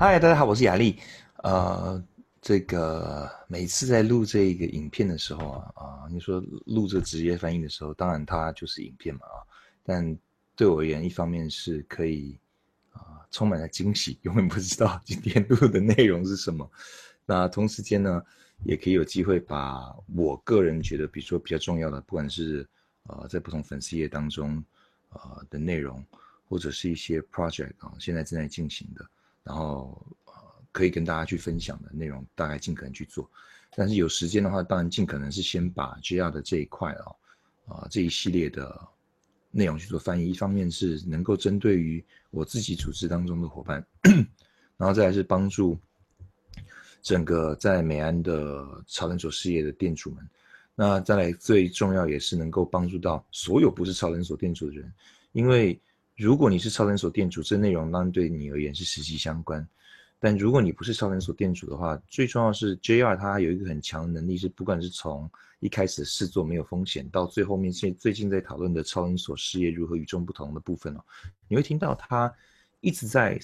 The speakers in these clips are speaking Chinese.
嗨，大家好，我是雅丽。呃，这个每次在录这个影片的时候啊，啊，你说录这职业翻译的时候，当然它就是影片嘛啊。但对我而言，一方面是可以啊，充满了惊喜，永远不知道今天录的内容是什么。那同时间呢，也可以有机会把我个人觉得，比如说比较重要的，不管是呃在不同粉丝页当中呃的内容。或者是一些 project 啊，现在正在进行的，然后呃可以跟大家去分享的内容，大概尽可能去做。但是有时间的话，当然尽可能是先把 GR 的这一块啊，啊这一系列的内容去做翻译。一方面是能够针对于我自己组织当中的伙伴，然后再来是帮助整个在美安的超人所事业的店主们。那再来最重要也是能够帮助到所有不是超人所店主的人，因为。如果你是超人所店主，这内容当然对你而言是实际相关。但如果你不是超人所店主的话，最重要是 JR 它有一个很强的能力，是不管是从一开始试做没有风险，到最后面现最近在讨论的超人所事业如何与众不同的部分哦，你会听到他一直在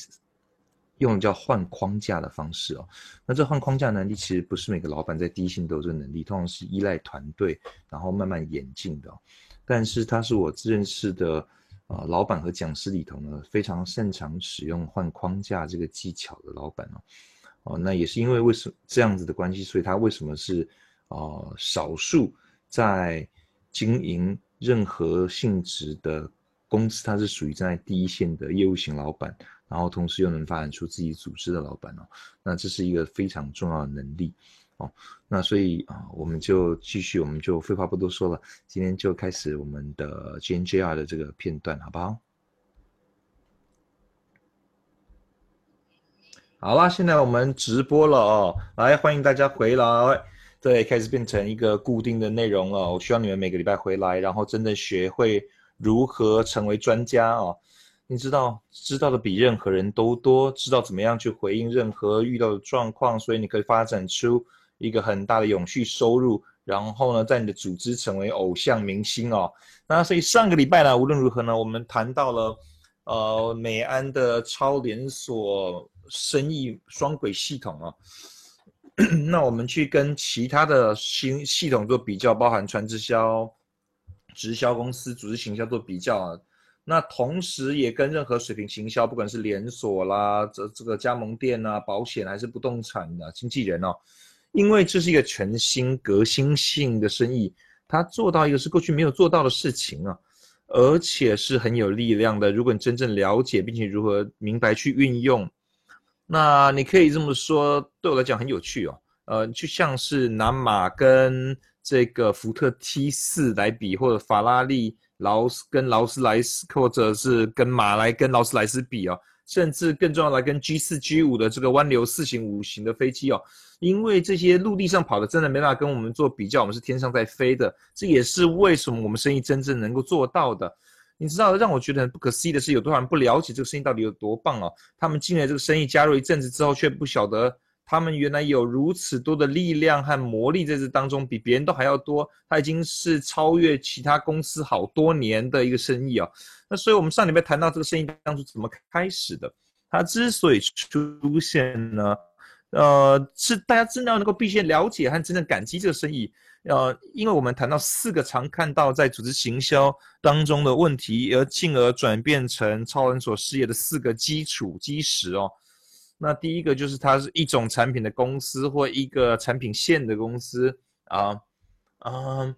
用叫换框架的方式哦。那这换框架能力其实不是每个老板在第一性都有这能力，通常是依赖团队，然后慢慢演进的。但是他是我自认识的。啊，老板和讲师里头呢，非常擅长使用换框架这个技巧的老板哦，哦，那也是因为为什么这样子的关系，所以他为什么是啊少数在经营任何性质的公司，他是属于在第一线的业务型老板，然后同时又能发展出自己组织的老板哦，那这是一个非常重要的能力。那所以啊，我们就继续，我们就废话不多说了，今天就开始我们的 G N J R 的这个片段，好不好？好啦，现在我们直播了哦，来欢迎大家回来，对，开始变成一个固定的内容了。我希望你们每个礼拜回来，然后真的学会如何成为专家哦。你知道，知道的比任何人都多，知道怎么样去回应任何遇到的状况，所以你可以发展出。一个很大的永续收入，然后呢，在你的组织成为偶像明星哦。那所以上个礼拜呢，无论如何呢，我们谈到了呃美安的超连锁生意双轨系统啊。那我们去跟其他的新系统做比较，包含传直销、直销公司、组织行销做比较啊。那同时也跟任何水平行销，不管是连锁啦、这这个加盟店啊、保险还是不动产的经纪人哦。因为这是一个全新革新性的生意，它做到一个是过去没有做到的事情啊，而且是很有力量的。如果你真正了解并且如何明白去运用，那你可以这么说，对我来讲很有趣哦。呃，就像是拿马跟这个福特 T 四来比，或者法拉利劳斯跟劳斯莱斯，或者是跟马来跟劳斯莱斯比哦，甚至更重要来跟 G 四 G 五的这个湾流四型五型的飞机哦。因为这些陆地上跑的真的没办法跟我们做比较，我们是天上在飞的，这也是为什么我们生意真正能够做到的。你知道，让我觉得很不可思议的是，有多少人不了解这个生意到底有多棒哦？他们进来这个生意，加入一阵子之后，却不晓得他们原来有如此多的力量和魔力在这当中，比别人都还要多。他已经是超越其他公司好多年的一个生意哦。那所以我们上礼拜谈到这个生意当初怎么开始的，它之所以出现呢？呃，是大家真的要能够必须了解和真正感激这个生意，呃，因为我们谈到四个常看到在组织行销当中的问题，而进而转变成超人所事业的四个基础基石哦。那第一个就是它是一种产品的公司或一个产品线的公司啊，啊，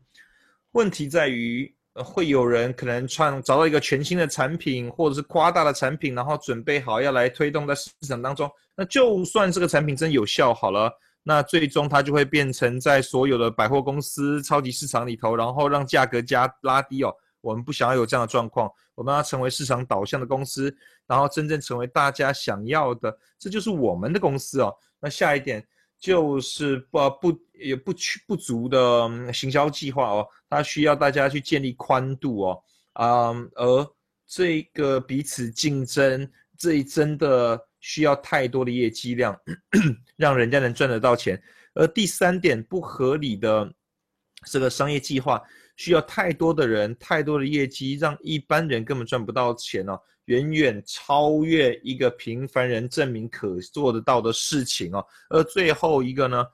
问题在于。会有人可能创找到一个全新的产品，或者是夸大的产品，然后准备好要来推动在市场当中。那就算这个产品真有效好了，那最终它就会变成在所有的百货公司、超级市场里头，然后让价格加拉低哦。我们不想要有这样的状况，我们要成为市场导向的公司，然后真正成为大家想要的，这就是我们的公司哦。那下一点。就是不不也不去不足的行销计划哦，它需要大家去建立宽度哦，啊，而这个彼此竞争，这真的需要太多的业绩量，让人家能赚得到钱。而第三点不合理的这个商业计划，需要太多的人、太多的业绩，让一般人根本赚不到钱哦，远远超越一个平凡人证明可做得到的事情哦。而最后一个呢，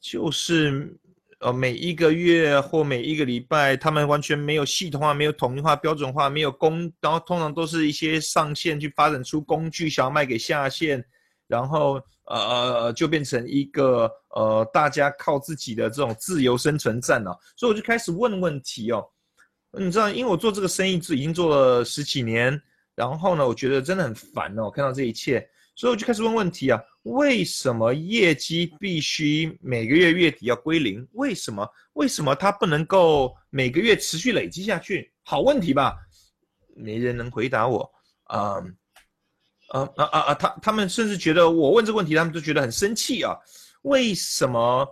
就是呃每一个月或每一个礼拜，他们完全没有系统化、没有统一化、标准化、没有工，然后通常都是一些上线去发展出工具，想要卖给下线。然后，呃呃，就变成一个呃，大家靠自己的这种自由生存战了。所以我就开始问问题哦。你知道，因为我做这个生意是已经做了十几年，然后呢，我觉得真的很烦哦，看到这一切，所以我就开始问问题啊：为什么业绩必须每个月月底要归零？为什么？为什么它不能够每个月持续累积下去？好问题吧？没人能回答我啊。啊啊啊啊！他他们甚至觉得我问这个问题，他们都觉得很生气啊！为什么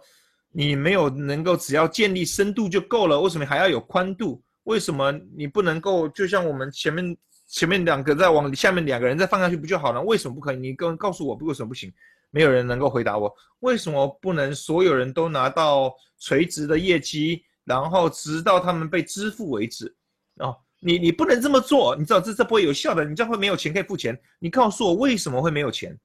你没有能够只要建立深度就够了？为什么还要有宽度？为什么你不能够就像我们前面前面两个再往下面两个人再放下去不就好了？为什么不可以？你跟告诉我为什么不行？没有人能够回答我，为什么不能所有人都拿到垂直的业绩，然后直到他们被支付为止？啊？你你不能这么做，你知道这这不会有效的，你这样会没有钱可以付钱。你告诉我为什么会没有钱？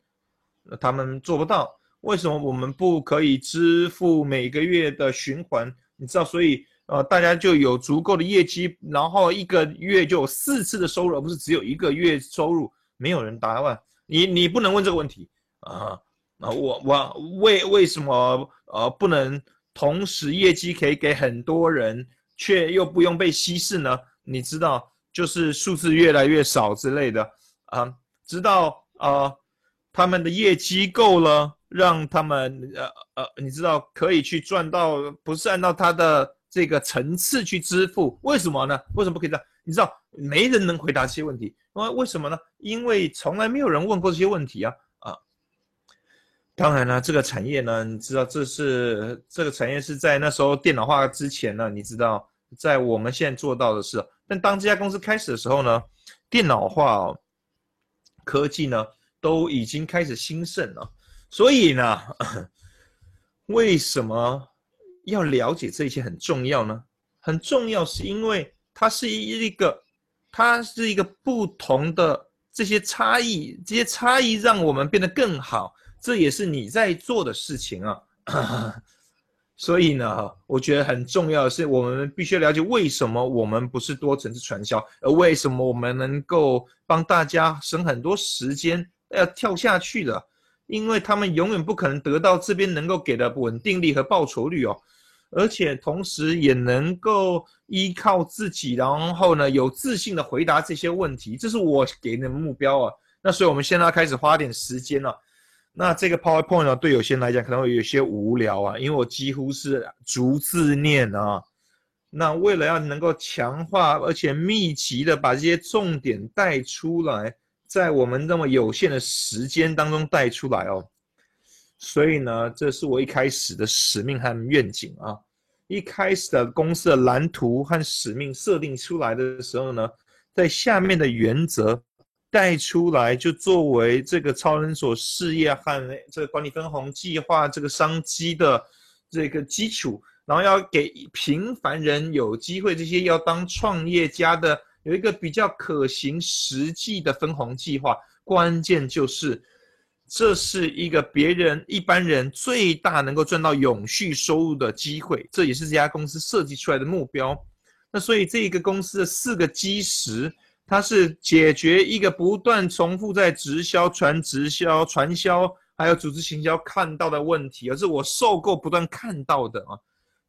他们做不到，为什么我们不可以支付每个月的循环？你知道，所以呃，大家就有足够的业绩，然后一个月就有四次的收入，而不是只有一个月收入。没有人答问你，你不能问这个问题啊啊！我我为为什么呃不能同时业绩可以给很多人，却又不用被稀释呢？你知道，就是数字越来越少之类的啊，直到啊，他们的业绩够了，让他们呃呃，你知道可以去赚到，不是按照他的这个层次去支付，为什么呢？为什么不可以这样？你知道，没人能回答这些问题，因为为什么呢？因为从来没有人问过这些问题啊啊！当然了，这个产业呢，你知道，这是这个产业是在那时候电脑化之前呢，你知道，在我们现在做到的是。但当这家公司开始的时候呢，电脑化哦科技呢都已经开始兴盛了。所以呢，为什么要了解这些很重要呢？很重要是因为它是一一个，它是一个不同的这些差异，这些差异让我们变得更好。这也是你在做的事情啊。所以呢，我觉得很重要的是，我们必须了解为什么我们不是多层次传销，而为什么我们能够帮大家省很多时间要跳下去的，因为他们永远不可能得到这边能够给的稳定力和报酬率哦，而且同时也能够依靠自己，然后呢有自信的回答这些问题，这是我给你的目标啊。那所以我们现在开始花点时间了。那这个 PowerPoint 呢，对有些人来讲可能会有些无聊啊，因为我几乎是逐字念啊。那为了要能够强化而且密集的把这些重点带出来，在我们那么有限的时间当中带出来哦，所以呢，这是我一开始的使命和愿景啊。一开始的公司的蓝图和使命设定出来的时候呢，在下面的原则。带出来就作为这个超人所事业和这个管理分红计划这个商机的这个基础，然后要给平凡人有机会，这些要当创业家的有一个比较可行实际的分红计划。关键就是，这是一个别人一般人最大能够赚到永续收入的机会，这也是这家公司设计出来的目标。那所以这个公司的四个基石。它是解决一个不断重复在直销、传直销、传销，还有组织行销看到的问题，而是我受够不断看到的啊。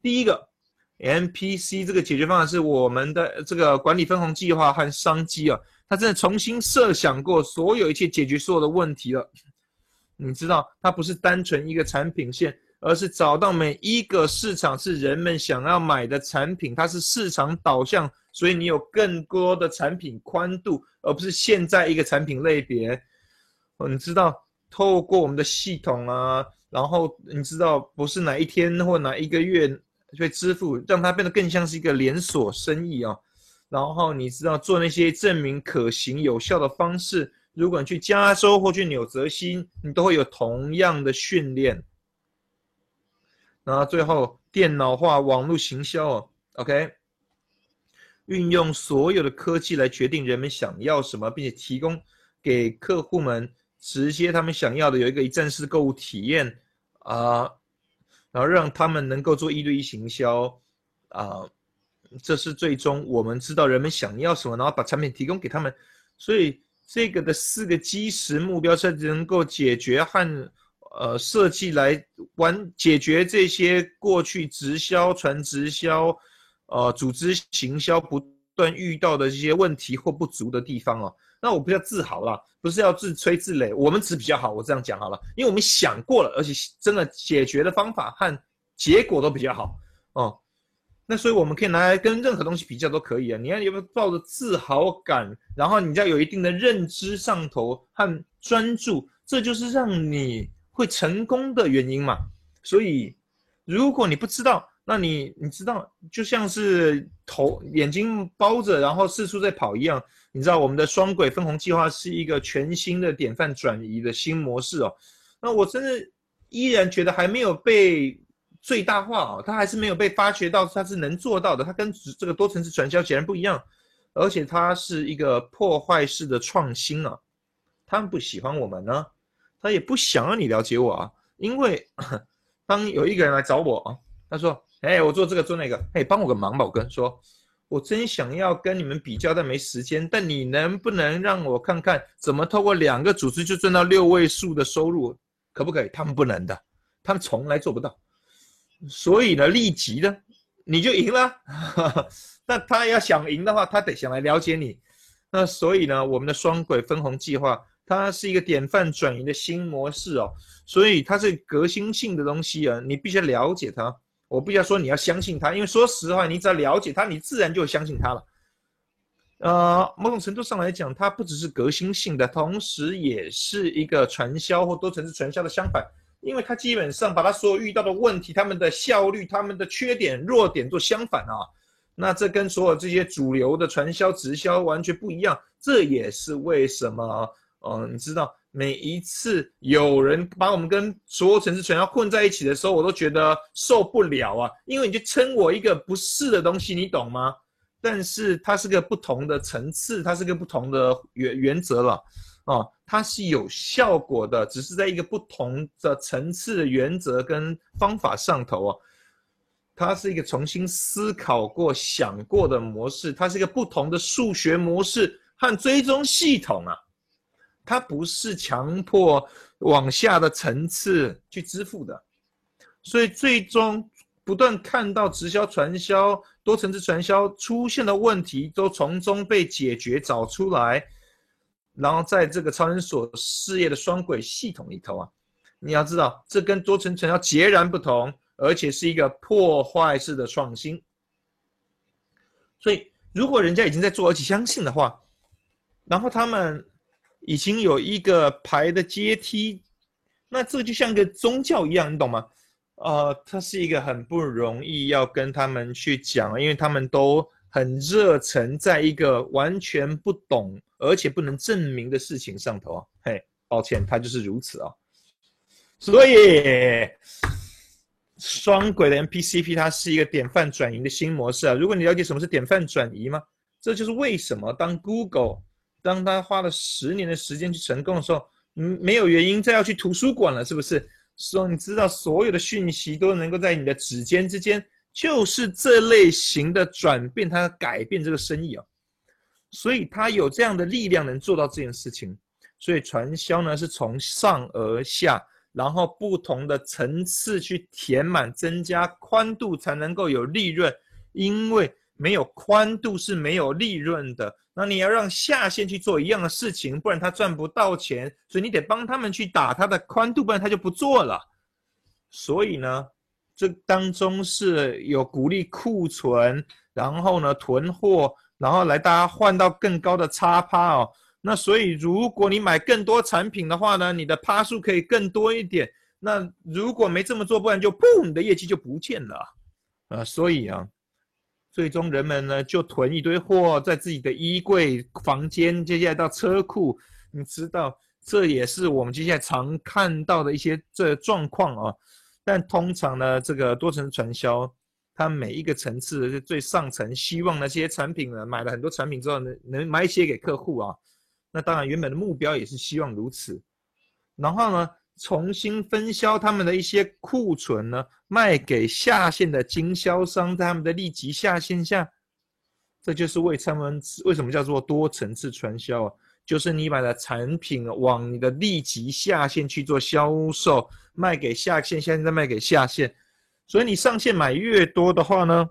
第一个，MPC 这个解决方案是我们的这个管理分红计划和商机啊，它真的重新设想过所有一切解决所有的问题了。你知道，它不是单纯一个产品线，而是找到每一个市场是人们想要买的产品，它是市场导向。所以你有更多的产品宽度，而不是现在一个产品类别。哦你知道，透过我们的系统啊，然后你知道，不是哪一天或哪一个月会支付，让它变得更像是一个连锁生意啊。然后你知道，做那些证明可行有效的方式，如果你去加州或去纽泽西，你都会有同样的训练。然后最后，电脑化网络行销哦，OK。运用所有的科技来决定人们想要什么，并且提供给客户们直接他们想要的有一个一站式购物体验啊，然后让他们能够做一对一行销啊，这是最终我们知道人们想要什么，然后把产品提供给他们。所以这个的四个基石目标是能够解决和。呃，设计来完解决这些过去直销、传直销、呃，组织行销不断遇到的这些问题或不足的地方哦。那我不要自豪啦，不是要自吹自擂，我们只比较好。我这样讲好了，因为我们想过了，而且真的解决的方法和结果都比较好哦。那所以我们可以拿来跟任何东西比较都可以啊。你看，有没有抱着自豪感，然后你要有一定的认知上头和专注，这就是让你。会成功的原因嘛？所以，如果你不知道，那你你知道，就像是头眼睛包着，然后四处在跑一样。你知道，我们的双轨分红计划是一个全新的典范转移的新模式哦。那我真的依然觉得还没有被最大化哦，它还是没有被发掘到它是能做到的。它跟这个多层次传销显然不一样，而且它是一个破坏式的创新啊。他们不喜欢我们呢。他也不想让你了解我啊，因为 当有一个人来找我啊，他说：“哎，我做这个做那个，哎，帮我个忙吧。”我跟说：“我真想要跟你们比较，但没时间。但你能不能让我看看怎么透过两个组织就赚到六位数的收入？可不可以？他们不能的，他们从来做不到。所以呢，立即呢你就赢了。那他要想赢的话，他得想来了解你。那所以呢，我们的双轨分红计划。它是一个典范转移的新模式哦，所以它是革新性的东西啊，你必须了解它。我不要说你要相信他，因为说实话，你只要了解他，你自然就相信他了。呃，某种程度上来讲，它不只是革新性的，同时也是一个传销或多层次传销的相反，因为它基本上把它所有遇到的问题、他们的效率、他们的缺点、弱点做相反啊。那这跟所有这些主流的传销直销完全不一样，这也是为什么。哦，你知道每一次有人把我们跟所有城市全要混在一起的时候，我都觉得受不了啊！因为你就称我一个不是的东西，你懂吗？但是它是个不同的层次，它是个不同的原原则了，哦，它是有效果的，只是在一个不同的层次原则跟方法上头啊，它是一个重新思考过、想过的模式，它是一个不同的数学模式和追踪系统啊。它不是强迫往下的层次去支付的，所以最终不断看到直销、传销、多层次传销出现的问题，都从中被解决找出来，然后在这个超人所事业的双轨系统里头啊，你要知道，这跟多层传销截然不同，而且是一个破坏式的创新。所以，如果人家已经在做，而且相信的话，然后他们。已经有一个排的阶梯，那这就像个宗教一样，你懂吗？呃，它是一个很不容易要跟他们去讲，因为他们都很热忱在一个完全不懂而且不能证明的事情上头啊。嘿，抱歉，他就是如此啊。所以，双轨的 MPCP 它是一个典范转移的新模式啊。如果你了解什么是典范转移吗？这就是为什么当 Google。当他花了十年的时间去成功的时候，嗯，没有原因再要去图书馆了，是不是？说你知道所有的讯息都能够在你的指尖之间，就是这类型的转变，它改变这个生意啊。所以他有这样的力量能做到这件事情。所以传销呢是从上而下，然后不同的层次去填满，增加宽度才能够有利润，因为没有宽度是没有利润的。那你要让下线去做一样的事情，不然他赚不到钱，所以你得帮他们去打他的宽度，不然他就不做了。所以呢，这当中是有鼓励库存，然后呢囤货，然后来大家换到更高的差趴哦。那所以如果你买更多产品的话呢，你的趴数可以更多一点。那如果没这么做，不然就砰，你的业绩就不见了啊。所以啊。最终，人们呢就囤一堆货在自己的衣柜、房间，接下来到车库。你知道，这也是我们接下来常看到的一些这状况啊。但通常呢，这个多层传销，它每一个层次的最上层，希望那些产品呢买了很多产品之后能，能买一些给客户啊。那当然原本的目标也是希望如此。然后呢，重新分销他们的一些库存呢，卖给下线的经销商，在他们的立即下线下，这就是为他们为什么叫做多层次传销啊。就是你把的产品往你的立即下线去做销售，卖给下线，现在卖给下线，所以你上线买越多的话呢，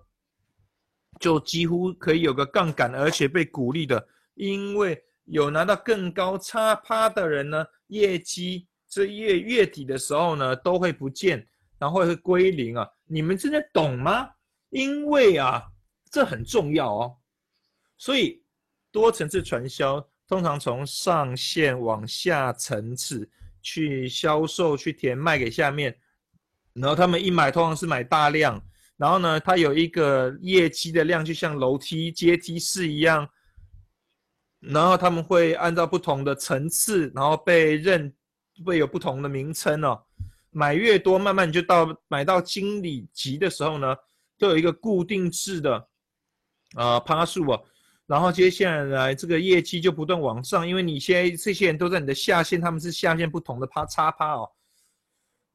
就几乎可以有个杠杆，而且被鼓励的，因为有拿到更高差趴的人呢，业绩这月月底的时候呢都会不见，然后会归零啊！你们真的懂吗？因为啊，这很重要哦，所以多层次传销。通常从上线往下层次去销售，去填卖给下面，然后他们一买通常是买大量，然后呢，它有一个业绩的量，就像楼梯阶梯式一样，然后他们会按照不同的层次，然后被认会有不同的名称哦。买越多，慢慢就到买到经理级的时候呢，都有一个固定制的啊趴数哦。然后接下来这个业绩就不断往上，因为你现在这些人都在你的下线，他们是下线不同的趴叉趴哦。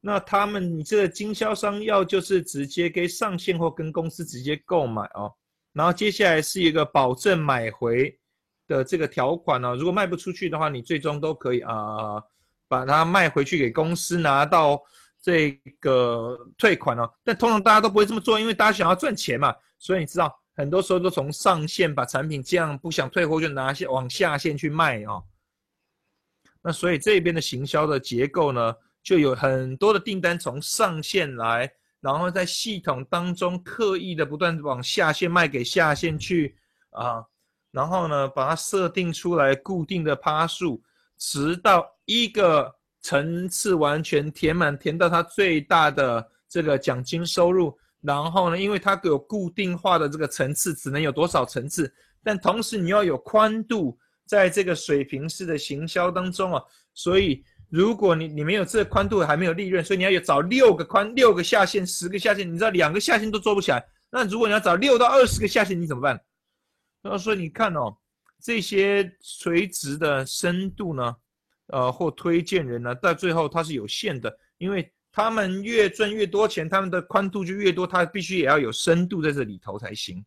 那他们你这个经销商要就是直接跟上线或跟公司直接购买哦。然后接下来是一个保证买回的这个条款呢，如果卖不出去的话，你最终都可以啊把它卖回去给公司拿到这个退款哦。但通常大家都不会这么做，因为大家想要赚钱嘛，所以你知道。很多时候都从上线把产品这样不想退货就拿下往下线去卖哦。那所以这边的行销的结构呢，就有很多的订单从上线来，然后在系统当中刻意的不断往下线卖给下线去啊，然后呢把它设定出来固定的趴数，直到一个层次完全填满，填到它最大的这个奖金收入。然后呢，因为它有固定化的这个层次，只能有多少层次，但同时你要有宽度，在这个水平式的行销当中啊，所以如果你你没有这个宽度，还没有利润，所以你要有找六个宽、六个下线、十个下线，你知道两个下线都做不起来，那如果你要找六到二十个下线，你怎么办？然后说你看哦，这些垂直的深度呢，呃，或推荐人呢，到最后它是有限的，因为。他们越赚越多钱，他们的宽度就越多，他必须也要有深度在这里头才行。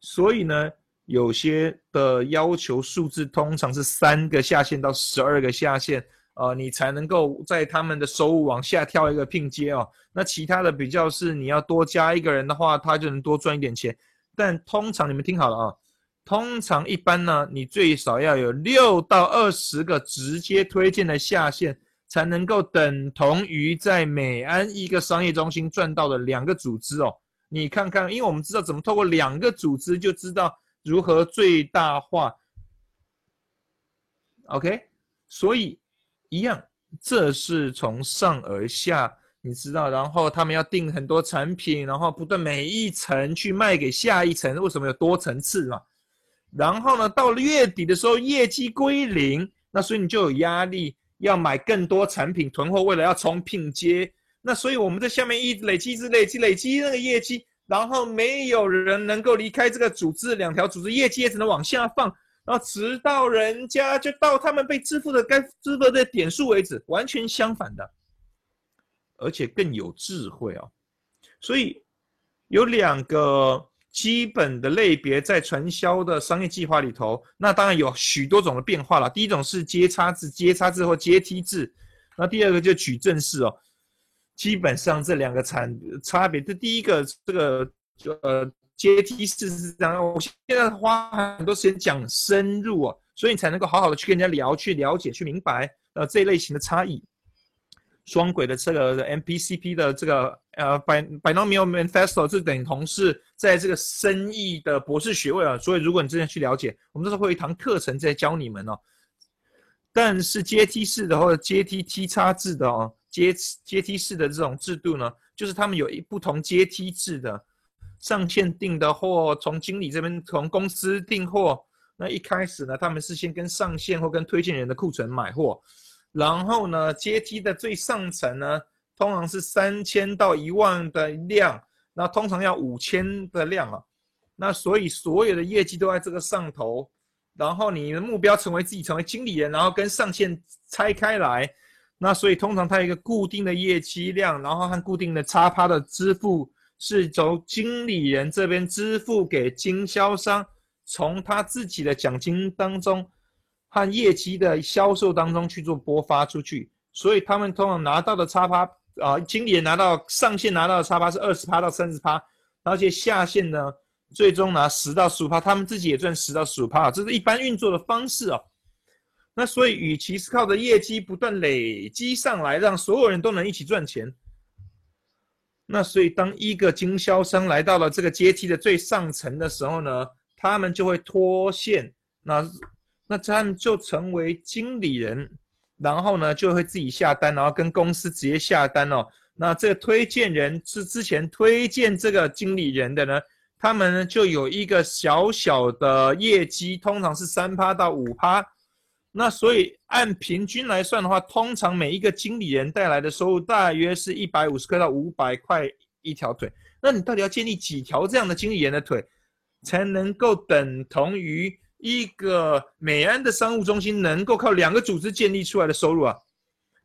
所以呢，有些的要求数字通常是三个下限到十二个下限，呃，你才能够在他们的收入往下跳一个拼接哦。那其他的比较是你要多加一个人的话，他就能多赚一点钱。但通常你们听好了啊，通常一般呢，你最少要有六到二十个直接推荐的下线。才能够等同于在美安一个商业中心赚到的两个组织哦，你看看，因为我们知道怎么透过两个组织就知道如何最大化，OK，所以一样，这是从上而下，你知道，然后他们要定很多产品，然后不断每一层去卖给下一层，为什么有多层次嘛？然后呢，到了月底的时候业绩归零，那所以你就有压力。要买更多产品囤货，为了要冲拼接，那所以我们在下面一直累积、一直累积、累积那个业绩，然后没有人能够离开这个组织，两条组织业绩也只能往下放，然后直到人家就到他们被支付的该支付的点数为止，完全相反的，而且更有智慧哦，所以有两个。基本的类别在传销的商业计划里头，那当然有许多种的变化了。第一种是阶差制、阶差制或阶梯制，那第二个就矩阵式哦。基本上这两个产差别，这第一个这个呃阶梯式是这样。我现在花很多时间讲深入哦，所以你才能够好好的去跟人家聊、去了解、去明白呃这一类型的差异。双轨的这个 MPCP 的这个呃 Binomial Manifesto 是等同是在这个生意的博士学位啊，所以如果你真的去了解，我们这时候会有一堂课程在教你们哦。但是阶梯式的或者阶梯梯差制的哦，阶阶梯式的这种制度呢，就是他们有一不同阶梯制的上线订的货，从经理这边从公司订货，那一开始呢，他们是先跟上线或跟推荐人的库存买货。然后呢，阶梯的最上层呢，通常是三千到一万的量，那通常要五千的量啊，那所以所有的业绩都在这个上头，然后你的目标成为自己成为经理人，然后跟上线拆开来，那所以通常它有一个固定的业绩量，然后和固定的差趴的支付是从经理人这边支付给经销商，从他自己的奖金当中和业绩的销售当中去做播发出去。所以他们通常拿到的差趴啊，经理拿到上线拿到的差趴是二十趴到三十趴，而且下线呢，最终拿十到十五趴，他们自己也赚十到十五趴，这是一般运作的方式哦。那所以，与其是靠着业绩不断累积上来，让所有人都能一起赚钱，那所以当一个经销商来到了这个阶梯的最上层的时候呢，他们就会脱线，那那他们就成为经理人。然后呢，就会自己下单，然后跟公司直接下单哦。那这个推荐人是之前推荐这个经理人的呢，他们呢就有一个小小的业绩，通常是三趴到五趴。那所以按平均来算的话，通常每一个经理人带来的收入大约是一百五十块到五百块一条腿。那你到底要建立几条这样的经理人的腿，才能够等同于？一个美安的商务中心能够靠两个组织建立出来的收入啊，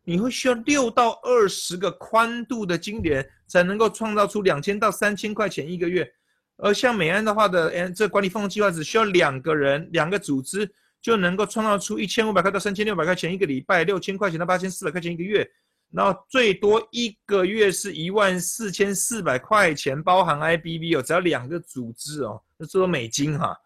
你会需要六到二十个宽度的经理人才能够创造出两千到三千块钱一个月，而像美安的话的，哎，这管理费用计划只需要两个人、两个组织就能够创造出一千五百块到三千六百块钱一个礼拜，六千块钱到八千四百块钱一个月，然后最多一个月是一万四千四百块钱，包含 IBB 哦，只要两个组织哦，那这都美金哈。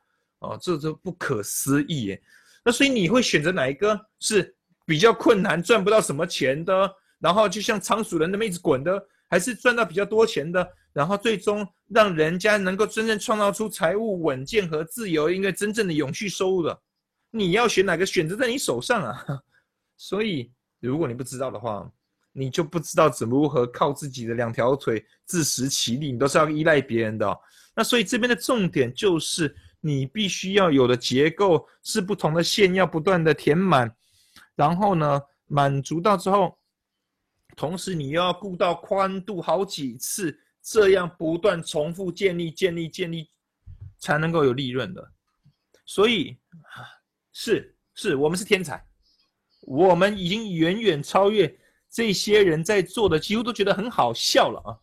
哦，这都不可思议耶！那所以你会选择哪一个是比较困难、赚不到什么钱的，然后就像仓鼠人那么一直滚的，还是赚到比较多钱的，然后最终让人家能够真正创造出财务稳健和自由，应该真正的永续收入的？你要选哪个？选择在你手上啊！所以如果你不知道的话，你就不知道怎么如何靠自己的两条腿自食其力，你都是要依赖别人的。那所以这边的重点就是。你必须要有的结构是不同的线要不断的填满，然后呢满足到之后，同时你又要顾到宽度好几次，这样不断重复建立建立建立，才能够有利润的。所以是是我们是天才，我们已经远远超越这些人在做的，几乎都觉得很好笑了啊！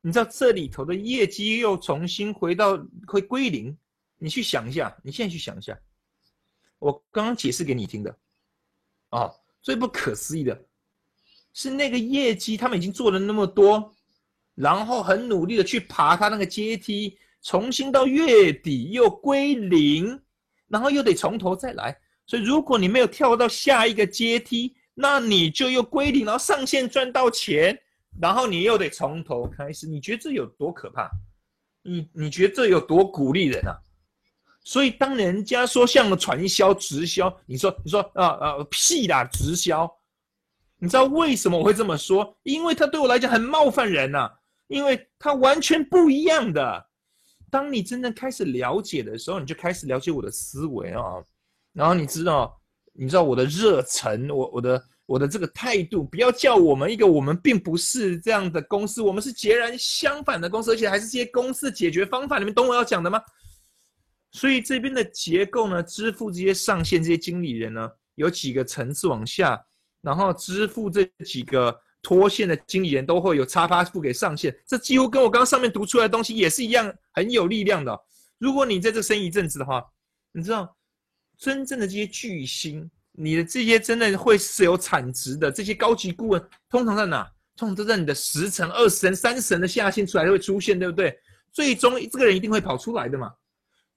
你知道这里头的业绩又重新回到会归零。你去想一下，你现在去想一下，我刚刚解释给你听的，啊，最不可思议的是那个业绩，他们已经做了那么多，然后很努力的去爬他那个阶梯，重新到月底又归零，然后又得从头再来。所以如果你没有跳到下一个阶梯，那你就又归零，然后上线赚到钱，然后你又得从头开始。你觉得这有多可怕？你你觉得这有多鼓励人啊？所以，当人家说像传销、直销，你说，你说啊啊屁啦，直销，你知道为什么我会这么说？因为他对我来讲很冒犯人呐，因为他完全不一样的。当你真正开始了解的时候，你就开始了解我的思维啊，然后你知道，你知道我的热忱，我我的我的这个态度，不要叫我们一个我们并不是这样的公司，我们是截然相反的公司，而且还是这些公司解决方法，你们懂我要讲的吗？所以这边的结构呢，支付这些上线这些经理人呢，有几个层次往下，然后支付这几个脱线的经理人都会有插发付给上线，这几乎跟我刚刚上面读出来的东西也是一样，很有力量的。如果你在这生一阵子的话，你知道真正的这些巨星，你的这些真的会是有产值的这些高级顾问，通常在哪？通常都在你的十层、二十层、三十层的下线出来会出现，对不对？最终这个人一定会跑出来的嘛。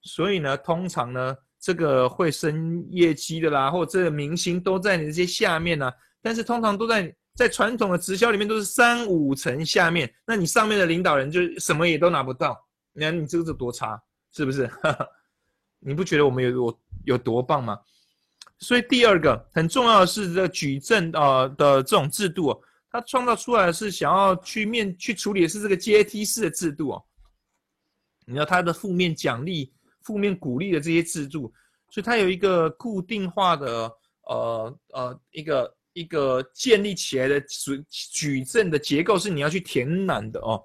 所以呢，通常呢，这个会升业绩的啦，或者这个明星都在你这些下面呢。但是通常都在在传统的直销里面都是三五层下面，那你上面的领导人就什么也都拿不到。你看你这个是多差，是不是？你不觉得我们有有有多棒吗？所以第二个很重要的是这个举证啊的这种制度，它创造出来是想要去面去处理的是这个阶梯式的制度哦。你知道它的负面奖励。负面鼓励的这些制度，所以它有一个固定化的呃呃一个一个建立起来的举举证的结构是你要去填满的哦。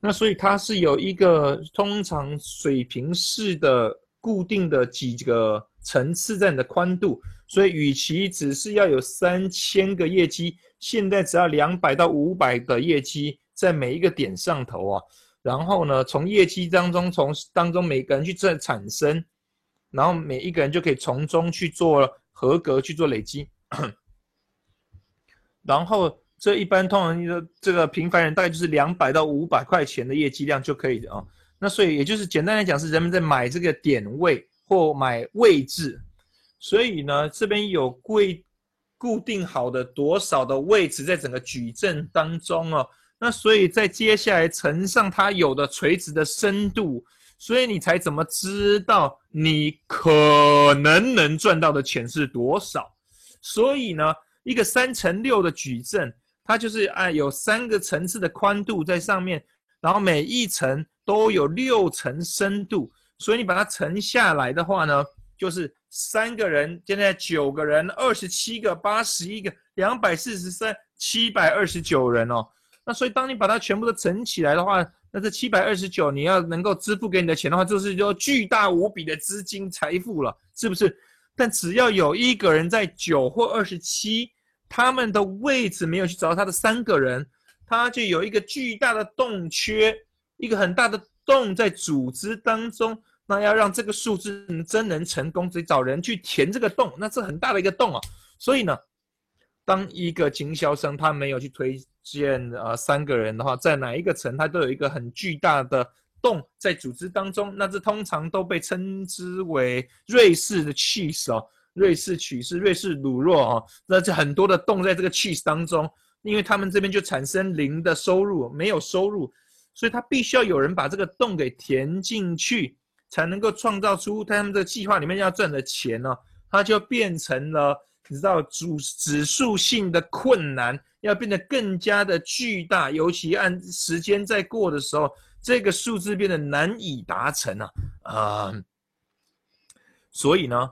那所以它是有一个通常水平式的固定的几个层次在你的宽度，所以与其只是要有三千个业绩，现在只要两百到五百的业绩在每一个点上头啊，然后呢，从业绩当中从当中每个人去这产生，然后每一个人就可以从中去做合格去做累积，然后。这一般通常的这个平凡人大概就是两百到五百块钱的业绩量就可以的啊。那所以也就是简单来讲是人们在买这个点位或买位置，所以呢这边有贵固定好的多少的位置在整个矩阵当中哦。那所以在接下来乘上它有的垂直的深度，所以你才怎么知道你可能能赚到的钱是多少？所以呢一个三乘六的矩阵。它就是按有三个层次的宽度在上面，然后每一层都有六层深度，所以你把它乘下来的话呢，就是三个人，现在九个人，二十七个，八十一个，两百四十三，七百二十九人哦。那所以当你把它全部都乘起来的话，那这七百二十九你要能够支付给你的钱的话，就是说巨大无比的资金财富了，是不是？但只要有一个人在九或二十七。他们的位置没有去找到他的三个人，他就有一个巨大的洞缺，一个很大的洞在组织当中。那要让这个数字真能成功，得找人去填这个洞，那是很大的一个洞啊。所以呢，当一个经销商他没有去推荐呃三个人的话，在哪一个层他都有一个很巨大的洞在组织当中，那这通常都被称之为瑞士的 cheese 哦。瑞士曲是瑞士乳酪啊，那就很多的洞在这个 cheese 当中，因为他们这边就产生零的收入，没有收入，所以他必须要有人把这个洞给填进去，才能够创造出他们的计划里面要赚的钱呢，它就变成了你知道主指数性的困难，要变得更加的巨大，尤其按时间在过的时候，这个数字变得难以达成啊，啊，所以呢。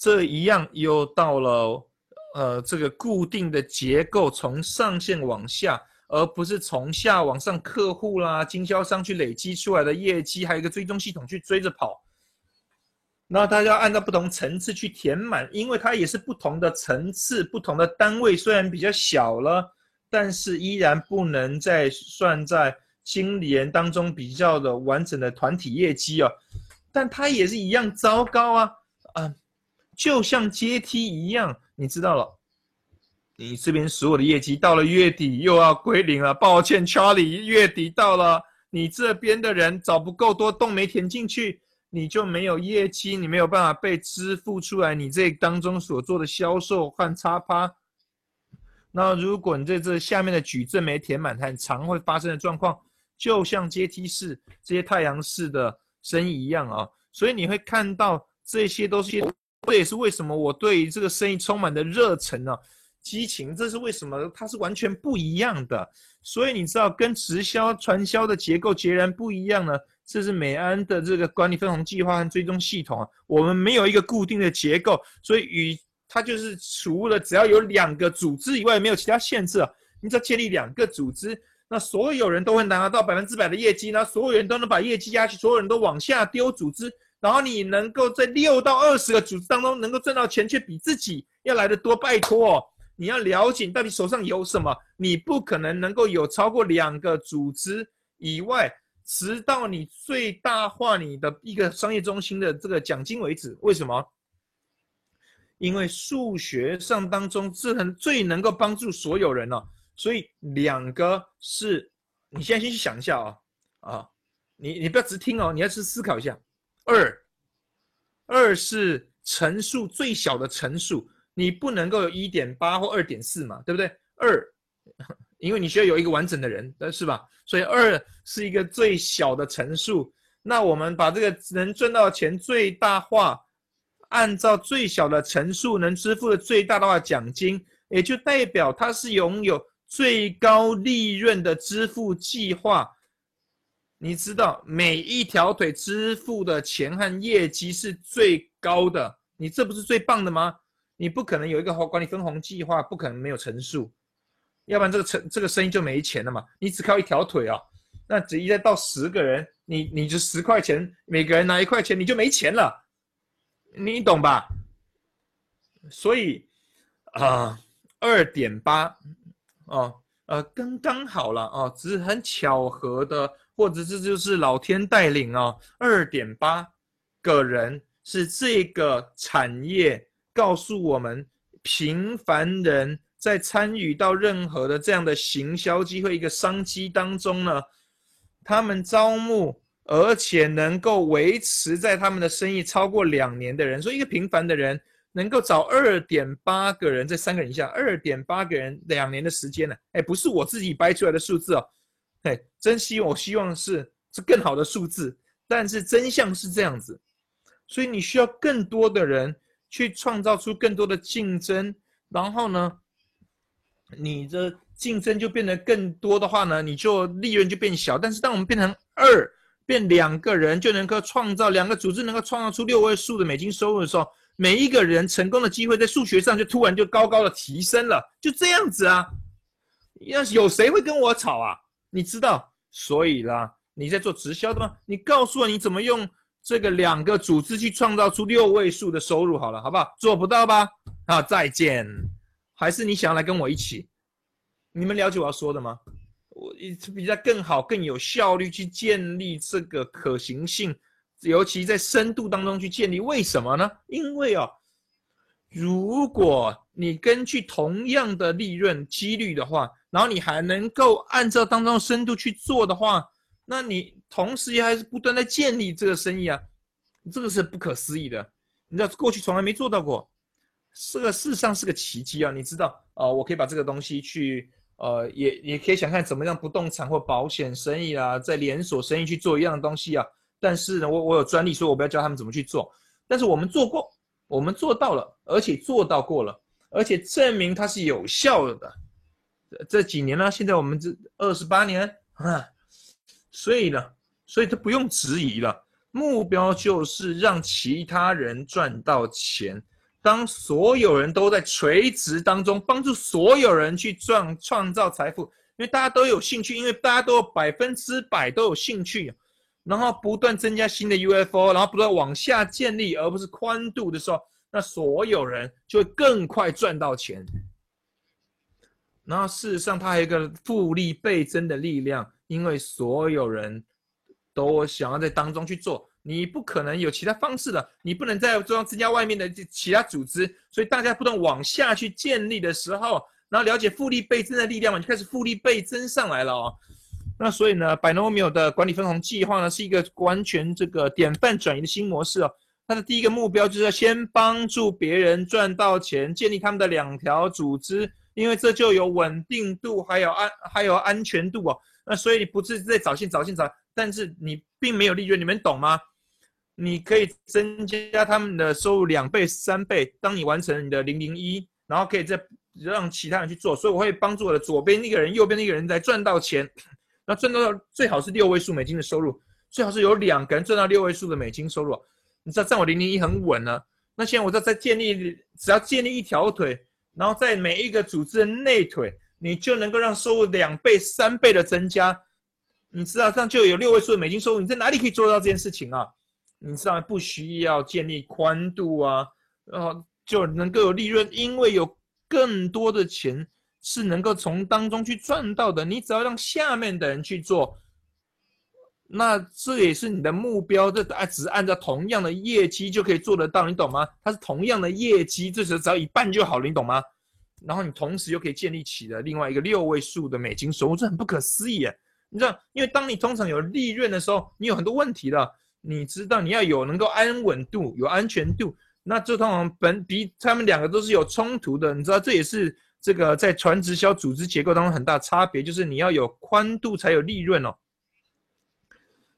这一样又到了，呃，这个固定的结构从上线往下，而不是从下往上，客户啦、经销商去累积出来的业绩，还有一个追踪系统去追着跑。那它要按照不同层次去填满，因为它也是不同的层次、不同的单位，虽然比较小了，但是依然不能再算在经理人当中比较的完整的团体业绩哦。但它也是一样糟糕啊，啊。就像阶梯一样，你知道了，你这边所有的业绩到了月底又要归零了。抱歉，Charlie，月底到了，你这边的人找不够多，洞没填进去，你就没有业绩，你没有办法被支付出来。你这当中所做的销售换差趴，那如果你在这下面的矩阵没填满，很常会发生的状况，就像阶梯式这些太阳式的生意一样啊。所以你会看到这些都是。这也是为什么我对于这个生意充满的热忱呢？激情，这是为什么？它是完全不一样的。所以你知道，跟直销传销的结构截然不一样呢。这是美安的这个管理分红计划和追踪系统啊。我们没有一个固定的结构，所以与它就是除了只要有两个组织以外，没有其他限制啊。你只要建立两个组织，那所有人都会拿到百分之百的业绩，那所有人都能把业绩压去，所有人都往下丢组织。然后你能够在六到二十个组织当中能够赚到钱，却比自己要来的多。拜托，你要了解到底手上有什么。你不可能能够有超过两个组织以外，直到你最大化你的一个商业中心的这个奖金为止。为什么？因为数学上当中是很最能够帮助所有人了。所以两个是，你现在先去想一下啊啊，你你不要只听哦，你要去思考一下。二，二是乘数最小的乘数，你不能够有一点八或二点四嘛，对不对？二，因为你需要有一个完整的人，是吧？所以二是一个最小的乘数。那我们把这个能赚到钱最大化，按照最小的乘数能支付的最大的话奖金，也就代表它是拥有最高利润的支付计划。你知道每一条腿支付的钱和业绩是最高的，你这不是最棒的吗？你不可能有一个好管理分红计划，不可能没有乘数，要不然这个成这个生意就没钱了嘛。你只靠一条腿啊，那只一再到十个人，你你就十块钱，每个人拿一块钱，你就没钱了，你懂吧？所以啊，二点八哦，呃，刚刚好了哦，只是很巧合的，或者这就是老天带领哦，二点八个人是这个产业告诉我们，平凡人在参与到任何的这样的行销机会、一个商机当中呢，他们招募而且能够维持在他们的生意超过两年的人，所以一个平凡的人。能够找二点八个人，这三个人以下，二点八个人两年的时间呢？哎，不是我自己掰出来的数字哦，哎，真希望我希望是是更好的数字，但是真相是这样子，所以你需要更多的人去创造出更多的竞争，然后呢，你的竞争就变得更多的话呢，你就利润就变小。但是当我们变成二变两个人就能够创造两个组织能够创造出六位数的美金收入的时候。每一个人成功的机会在数学上就突然就高高的提升了，就这样子啊。要是有谁会跟我吵啊？你知道，所以啦，你在做直销的吗？你告诉我你怎么用这个两个组织去创造出六位数的收入？好了，好不好？做不到吧？啊，再见。还是你想要来跟我一起？你们了解我要说的吗？我比较更好、更有效率去建立这个可行性。尤其在深度当中去建立，为什么呢？因为哦，如果你根据同样的利润几率的话，然后你还能够按照当中的深度去做的话，那你同时也还是不断在建立这个生意啊，这个是不可思议的。你知道过去从来没做到过，这个事实上是个奇迹啊！你知道啊，我可以把这个东西去呃，也也可以想看怎么样不动产或保险生意啊，在连锁生意去做一样的东西啊。但是呢，我我有专利，所以我不要教他们怎么去做。但是我们做过，我们做到了，而且做到过了，而且证明它是有效的。这几年呢，现在我们这二十八年啊，所以呢，所以他不用质疑了。目标就是让其他人赚到钱。当所有人都在垂直当中，帮助所有人去赚创造财富，因为大家都有兴趣，因为大家都百分之百都有兴趣。然后不断增加新的 UFO，然后不断往下建立，而不是宽度的时候，那所有人就会更快赚到钱。然后事实上，它还有一个复利倍增的力量，因为所有人都想要在当中去做，你不可能有其他方式的，你不能在中央增加外面的其他组织，所以大家不断往下去建立的时候，然后了解复利倍增的力量嘛，就开始复利倍增上来了哦。那所以呢，Binomial 的管理分红计划呢，是一个完全这个典范转移的新模式哦。它的第一个目标就是要先帮助别人赚到钱，建立他们的两条组织，因为这就有稳定度，还有安还有安全度哦。那所以你不是在找线找线找，但是你并没有利润，你们懂吗？你可以增加他们的收入两倍三倍，当你完成你的零零一，然后可以再让其他人去做。所以我会帮助我的左边那个人，右边那个人在赚到钱。那赚到最好是六位数美金的收入，最好是有两个人赚到六位数的美金收入。你知道，占我零零一很稳了。那现在我在在建立，只要建立一条腿，然后在每一个组织的内腿，你就能够让收入两倍、三倍的增加。你知道，这样就有六位数的美金收入。你在哪里可以做到这件事情啊？你知道，不需要建立宽度啊，然后就能够有利润，因为有更多的钱。是能够从当中去赚到的，你只要让下面的人去做，那这也是你的目标。这啊只按照同样的业绩就可以做得到，你懂吗？它是同样的业绩，这时候只要一半就好了，你懂吗？然后你同时又可以建立起了另外一个六位数的美金收入，这很不可思议耶！你知道，因为当你通常有利润的时候，你有很多问题的。你知道你要有能够安稳度、有安全度，那这通常本比他们两个都是有冲突的。你知道，这也是。这个在传直销组织结构当中很大差别，就是你要有宽度才有利润哦。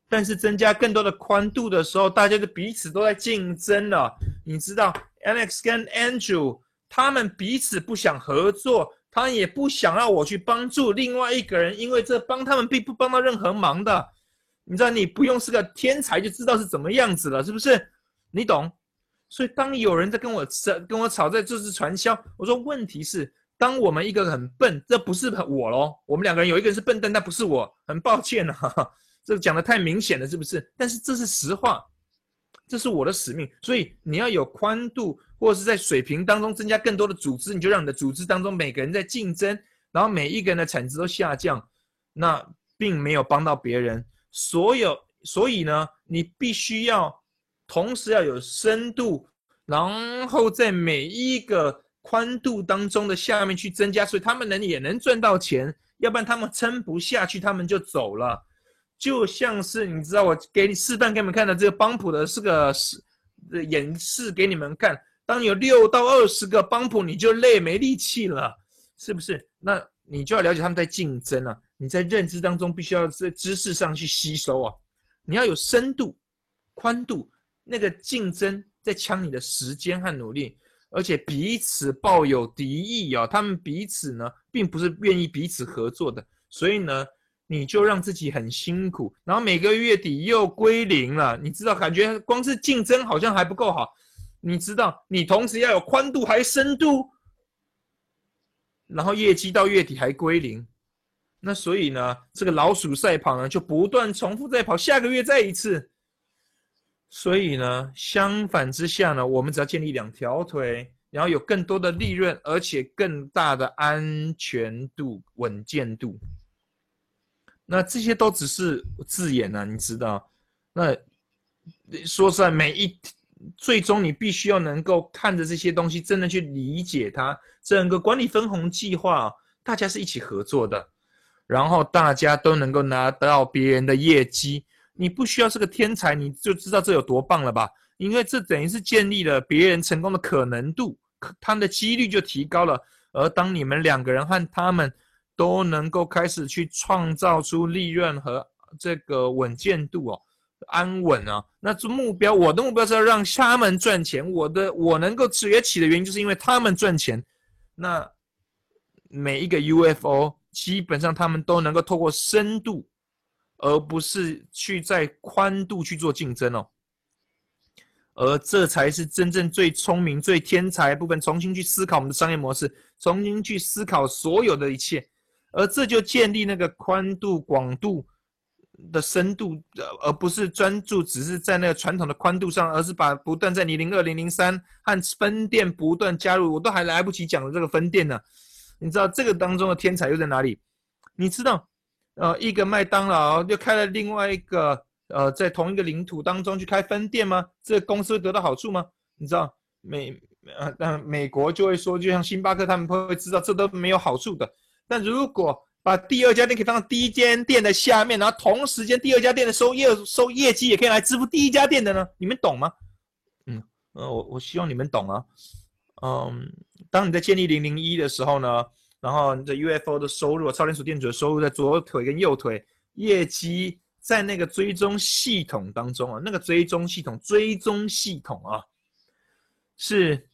但是增加更多的宽度的时候，大家的彼此都在竞争了。你知道，Alex 跟 Andrew 他们彼此不想合作，他也不想让我去帮助另外一个人，因为这帮他们并不帮到任何忙的。你知道，你不用是个天才就知道是怎么样子了，是不是？你懂？所以当有人在跟我吵，跟我吵在这是传销，我说问题是。当我们一个很笨，这不是我喽，我们两个人有一个人是笨蛋，那不是我，很抱歉啊，这讲的太明显了，是不是？但是这是实话，这是我的使命，所以你要有宽度，或者是在水平当中增加更多的组织，你就让你的组织当中每个人在竞争，然后每一个人的产值都下降，那并没有帮到别人。所有，所以呢，你必须要同时要有深度，然后在每一个。宽度当中的下面去增加，所以他们能也能赚到钱，要不然他们撑不下去，他们就走了。就像是你知道，我给你示范给你们看的这个邦普的是个示演示给你们看。当有六到二十个邦普，你就累没力气了，是不是？那你就要了解他们在竞争啊，你在认知当中必须要在知识上去吸收啊，你要有深度、宽度，那个竞争在抢你的时间和努力。而且彼此抱有敌意啊，他们彼此呢，并不是愿意彼此合作的，所以呢，你就让自己很辛苦，然后每个月底又归零了。你知道，感觉光是竞争好像还不够好，你知道，你同时要有宽度还深度，然后业绩到月底还归零，那所以呢，这个老鼠赛跑呢，就不断重复在跑，下个月再一次。所以呢，相反之下呢，我们只要建立两条腿，然后有更多的利润，而且更大的安全度、稳健度。那这些都只是字眼呢，你知道？那说实在，每一最终你必须要能够看着这些东西，真的去理解它。整个管理分红计划，大家是一起合作的，然后大家都能够拿到别人的业绩。你不需要是个天才，你就知道这有多棒了吧？因为这等于是建立了别人成功的可能度，他们的几率就提高了。而当你们两个人和他们都能够开始去创造出利润和这个稳健度哦，安稳啊，那这目标，我的目标是要让他们赚钱。我的我能够崛起的原因，就是因为他们赚钱。那每一个 UFO 基本上他们都能够透过深度。而不是去在宽度去做竞争哦，而这才是真正最聪明、最天才部分。重新去思考我们的商业模式，重新去思考所有的一切，而这就建立那个宽度、广度的深度，而不是专注只是在那个传统的宽度上，而是把不断在你零二零零三和分店不断加入，我都还来不及讲的这个分店呢。你知道这个当中的天才又在哪里？你知道？呃，一个麦当劳又开了另外一个，呃，在同一个领土当中去开分店吗？这个公司会得到好处吗？你知道美呃，那美国就会说，就像星巴克，他们会知道这都没有好处的。但如果把第二家店可以放到第一间店的下面，然后同时间第二家店的收业收业绩也可以来支付第一家店的呢？你们懂吗？嗯，呃，我我希望你们懂啊。嗯，当你在建立零零一的时候呢？然后你的 UFO 的收入，超连锁店主的收入在左腿跟右腿，业绩在那个追踪系统当中啊，那个追踪系统追踪系统啊，是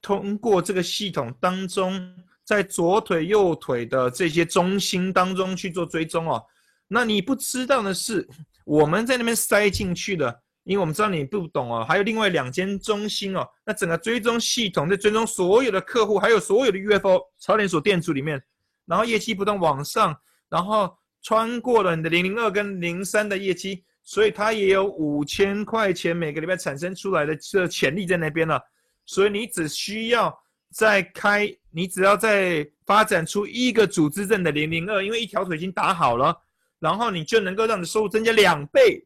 通过这个系统当中，在左腿右腿的这些中心当中去做追踪哦。那你不知道的是，我们在那边塞进去的。因为我们知道你不懂哦，还有另外两间中心哦，那整个追踪系统在追踪所有的客户，还有所有的 UFO 超连锁店主里面，然后业绩不断往上，然后穿过了你的零零二跟零三的业绩，所以它也有五千块钱每个礼拜产生出来的这潜力在那边了，所以你只需要再开，你只要再发展出一个组织证的零零二，因为一条腿已经打好了，然后你就能够让你收入增加两倍。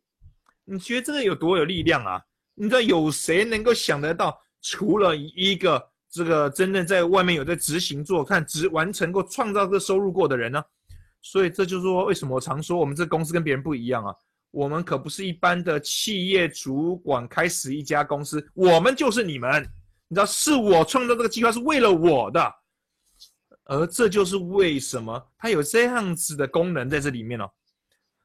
你觉得这个有多有力量啊？你知道有谁能够想得到？除了一个这个真正在外面有在执行做看执完成过创造这收入过的人呢？所以这就是说，为什么我常说我们这公司跟别人不一样啊？我们可不是一般的企业主管开始一家公司，我们就是你们。你知道，是我创造这个计划是为了我的，而这就是为什么它有这样子的功能在这里面哦。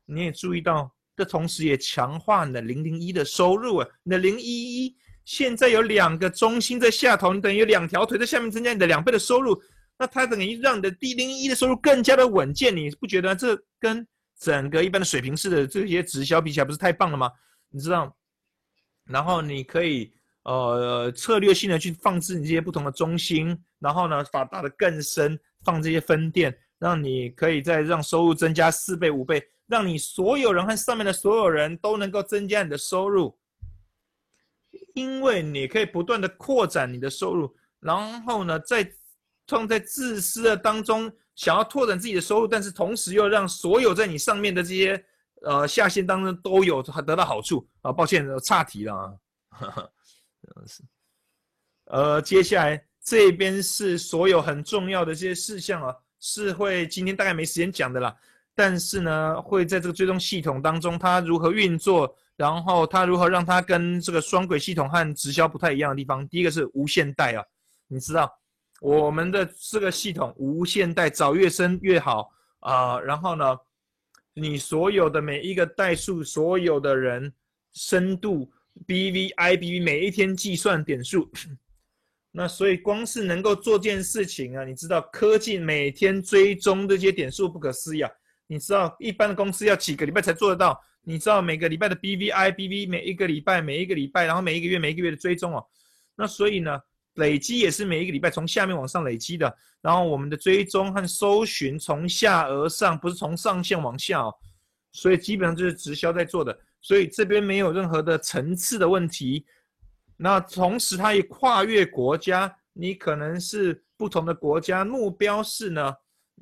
你也注意到。这同时也强化你的零零一的收入啊！你的零一一现在有两个中心在下头，你等于有两条腿在下面增加你的两倍的收入，那它等于让你的 D 零一的收入更加的稳健，你不觉得这跟整个一般的水平式的这些直销比起来不是太棒了吗？你知道？然后你可以呃策略性的去放置你这些不同的中心，然后呢，把打得更深，放这些分店，让你可以再让收入增加四倍、五倍，让你所有人和上面的所有人都能够增加你的收入，因为你可以不断的扩展你的收入，然后呢，在创在自私的当中想要拓展自己的收入，但是同时又让所有在你上面的这些呃下线当中都有得到好处啊。抱歉，岔题了啊。是，呃，接下来这边是所有很重要的这些事项啊，是会今天大概没时间讲的啦。但是呢，会在这个追踪系统当中，它如何运作，然后它如何让它跟这个双轨系统和直销不太一样的地方。第一个是无限代啊，你知道我们的这个系统无限代，早越深越好啊。然后呢，你所有的每一个代数，所有的人深度。B V I B V 每一天计算点数，那所以光是能够做件事情啊，你知道科技每天追踪这些点数不可思议啊！你知道一般的公司要几个礼拜才做得到？你知道每个礼拜的 B V I B V 每一个礼拜每一个礼拜，然后每一个月每一个月的追踪哦，那所以呢，累积也是每一个礼拜从下面往上累积的，然后我们的追踪和搜寻从下而上，不是从上线往下哦，所以基本上就是直销在做的。所以这边没有任何的层次的问题，那同时它也跨越国家，你可能是不同的国家，目标是呢，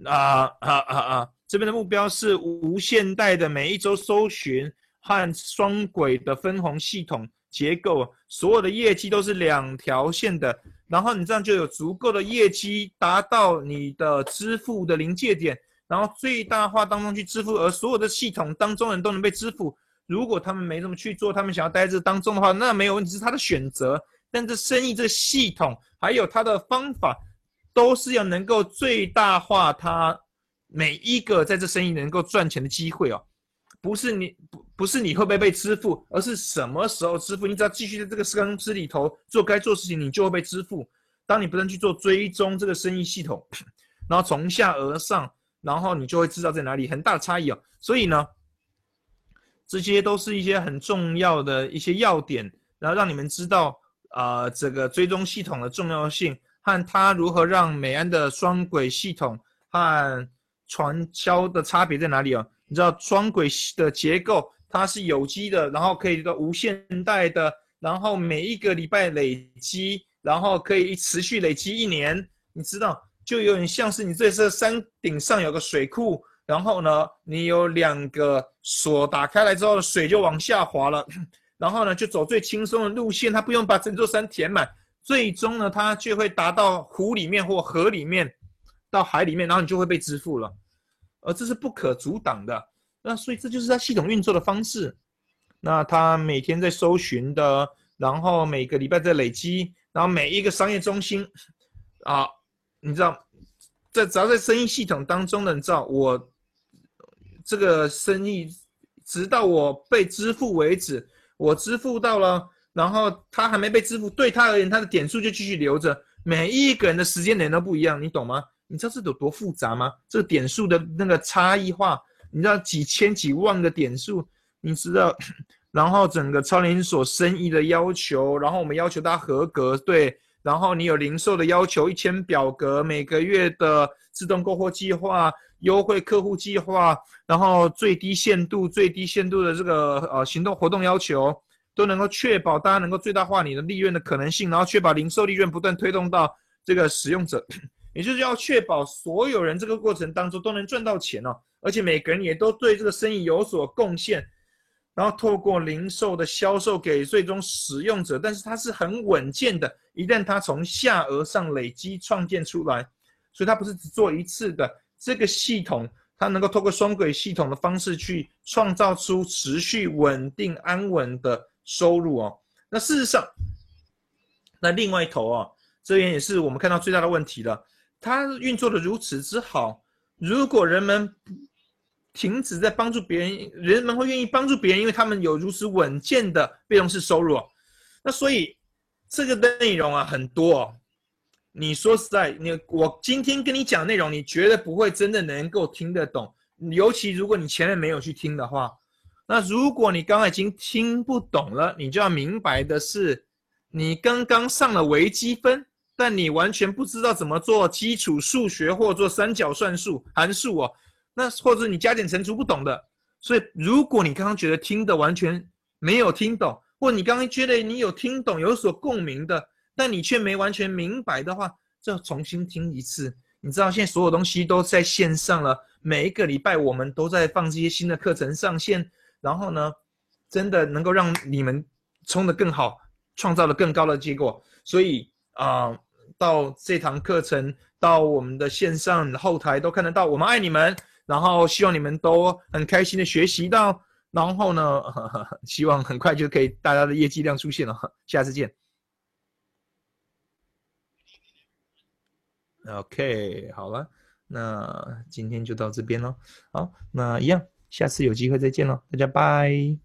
啊啊啊啊，这边的目标是无限代的每一周搜寻和双轨的分红系统结构，所有的业绩都是两条线的，然后你这样就有足够的业绩达到你的支付的临界点，然后最大化当中去支付，而所有的系统当中人都能被支付。如果他们没这么去做，他们想要待在这当中的话，那没有问题，是他的选择。但这生意这系统还有他的方法，都是要能够最大化他每一个在这生意能够赚钱的机会哦。不是你不不是你会不会被支付，而是什么时候支付。你只要继续在这个公司里头做该做事情，你就会被支付。当你不断去做追踪这个生意系统，然后从下而上，然后你就会知道在哪里很大的差异哦。所以呢。这些都是一些很重要的一些要点，然后让你们知道啊，这个追踪系统的重要性和它如何让美安的双轨系统和传销的差别在哪里啊？你知道双轨的结构它是有机的，然后可以到无限代的，然后每一个礼拜累积，然后可以持续累积一年。你知道，就有点像是你这是山顶上有个水库。然后呢，你有两个锁打开来之后，水就往下滑了。然后呢，就走最轻松的路线，它不用把整座山填满。最终呢，它就会达到湖里面或河里面，到海里面，然后你就会被支付了。而这是不可阻挡的。那所以这就是它系统运作的方式。那它每天在搜寻的，然后每个礼拜在累积，然后每一个商业中心，啊，你知道，在只要在生意系统当中的，你知道我。这个生意直到我被支付为止，我支付到了，然后他还没被支付，对他而言，他的点数就继续留着。每一个人的时间点都不一样，你懂吗？你知道这有多复杂吗？这点数的那个差异化，你知道几千几万个点数，你知道？然后整个超连锁生意的要求，然后我们要求他合格，对，然后你有零售的要求，一千表格，每个月的自动购货计划。优惠客户计划，然后最低限度、最低限度的这个呃行动活动要求，都能够确保大家能够最大化你的利润的可能性，然后确保零售利润不断推动到这个使用者，也就是要确保所有人这个过程当中都能赚到钱哦，而且每个人也都对这个生意有所贡献，然后透过零售的销售给最终使用者，但是它是很稳健的，一旦它从下而上累积创建出来，所以它不是只做一次的。这个系统，它能够透过双轨系统的方式去创造出持续稳定安稳的收入哦。那事实上，那另外一头啊，这边也是我们看到最大的问题了。它运作的如此之好，如果人们停止在帮助别人，人们会愿意帮助别人，因为他们有如此稳健的被动式收入。那所以这个内容啊，很多哦。你说实在，你我今天跟你讲内容，你绝对不会真的能够听得懂。尤其如果你前面没有去听的话，那如果你刚刚已经听不懂了，你就要明白的是，你刚刚上了微积分，但你完全不知道怎么做基础数学或做三角算术、函数哦，那或者你加减乘除不懂的，所以如果你刚刚觉得听的完全没有听懂，或你刚刚觉得你有听懂、有所共鸣的，但你却没完全明白的话，就重新听一次。你知道现在所有东西都在线上了，每一个礼拜我们都在放这些新的课程上线，然后呢，真的能够让你们冲得更好，创造了更高的结果。所以啊，到这堂课程，到我们的线上后台都看得到，我们爱你们，然后希望你们都很开心的学习到，然后呢，呵 呵希望很快就可以大家的业绩量出现了，下次见。OK，好了，那今天就到这边了。好，那一样，下次有机会再见喽，大家拜。